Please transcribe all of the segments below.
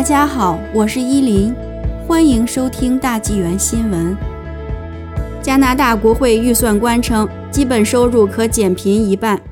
大家好，我是依林，欢迎收听大纪元新闻。加拿大国会预算官称，基本收入可减贫一半。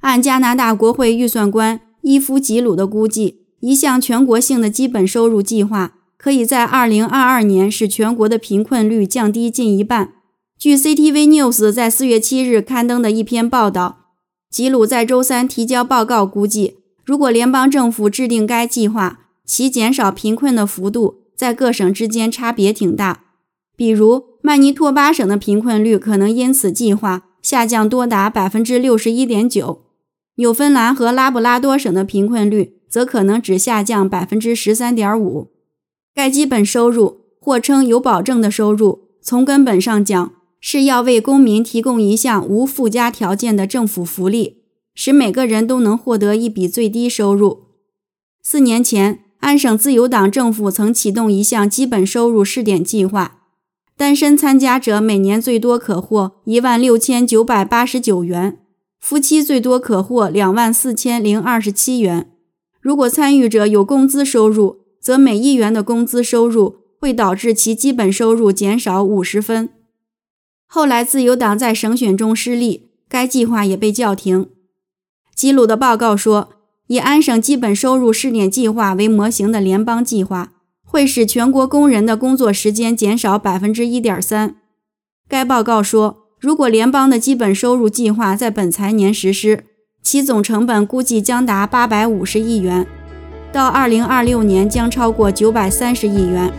按加拿大国会预算官伊夫吉鲁的估计，一项全国性的基本收入计划可以在2022年使全国的贫困率降低近一半。据 CTV News 在4月7日刊登的一篇报道，吉鲁在周三提交报告，估计如果联邦政府制定该计划，其减少贫困的幅度在各省之间差别挺大。比如，曼尼托巴省的贫困率可能因此计划下降多达百分之六十一点九。纽芬兰和拉布拉多省的贫困率则可能只下降百分之十三点五。该基本收入，或称有保证的收入，从根本上讲是要为公民提供一项无附加条件的政府福利，使每个人都能获得一笔最低收入。四年前，安省自由党政府曾启动一项基本收入试点计划，单身参加者每年最多可获一万六千九百八十九元。夫妻最多可获两万四千零二十七元。如果参与者有工资收入，则每一元的工资收入会导致其基本收入减少五十分。后来，自由党在省选中失利，该计划也被叫停。基鲁的报告说，以安省基本收入试点计划为模型的联邦计划会使全国工人的工作时间减少百分之一点三。该报告说。如果联邦的基本收入计划在本财年实施，其总成本估计将达八百五十亿元，到二零二六年将超过九百三十亿元。